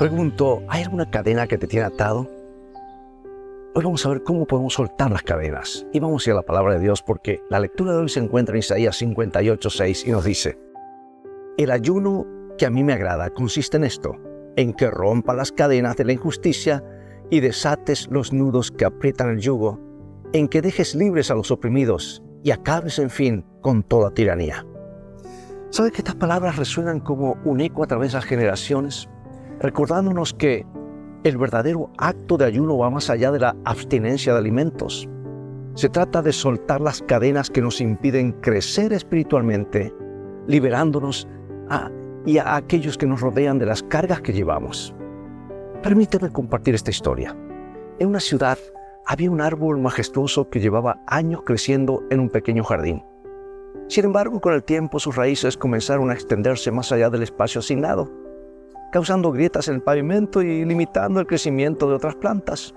Pregunto, ¿hay alguna cadena que te tiene atado? Hoy vamos a ver cómo podemos soltar las cadenas. Y vamos a ir a la palabra de Dios porque la lectura de hoy se encuentra en Isaías 58, 6 y nos dice, El ayuno que a mí me agrada consiste en esto, en que rompa las cadenas de la injusticia y desates los nudos que aprietan el yugo, en que dejes libres a los oprimidos y acabes en fin con toda tiranía. ¿Sabes que estas palabras resuenan como un eco a través de las generaciones? Recordándonos que el verdadero acto de ayuno va más allá de la abstinencia de alimentos. Se trata de soltar las cadenas que nos impiden crecer espiritualmente, liberándonos y a aquellos que nos rodean de las cargas que llevamos. Permíteme compartir esta historia. En una ciudad había un árbol majestuoso que llevaba años creciendo en un pequeño jardín. Sin embargo, con el tiempo sus raíces comenzaron a extenderse más allá del espacio asignado causando grietas en el pavimento y limitando el crecimiento de otras plantas.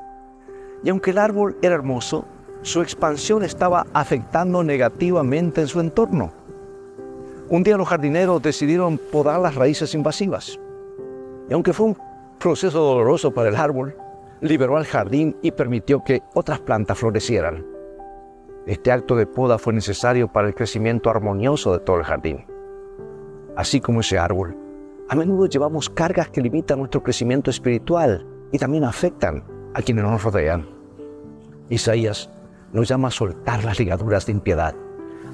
Y aunque el árbol era hermoso, su expansión estaba afectando negativamente en su entorno. Un día los jardineros decidieron podar las raíces invasivas. Y aunque fue un proceso doloroso para el árbol, liberó al jardín y permitió que otras plantas florecieran. Este acto de poda fue necesario para el crecimiento armonioso de todo el jardín. Así como ese árbol, a menudo llevamos cargas que limitan nuestro crecimiento espiritual y también afectan a quienes nos rodean. Isaías nos llama a soltar las ligaduras de impiedad,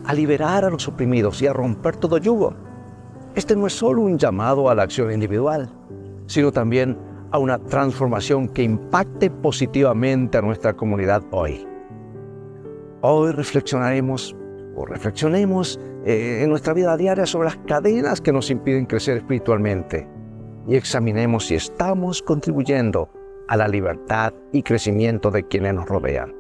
a liberar a los oprimidos y a romper todo yugo. Este no es solo un llamado a la acción individual, sino también a una transformación que impacte positivamente a nuestra comunidad hoy. Hoy reflexionaremos o reflexionemos eh, en nuestra vida diaria sobre las cadenas que nos impiden crecer espiritualmente y examinemos si estamos contribuyendo a la libertad y crecimiento de quienes nos rodean.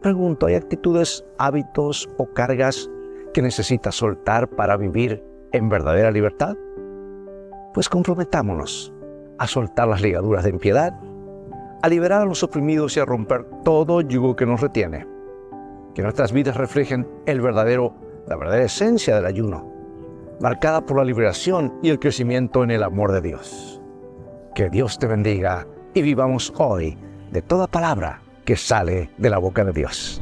Pregunto, ¿hay actitudes, hábitos o cargas que necesitas soltar para vivir en verdadera libertad? Pues comprometámonos a soltar las ligaduras de impiedad, a liberar a los oprimidos y a romper todo yugo que nos retiene. Que nuestras vidas reflejen el verdadero la verdadera esencia del ayuno, marcada por la liberación y el crecimiento en el amor de Dios. Que Dios te bendiga y vivamos hoy de toda palabra que sale de la boca de Dios.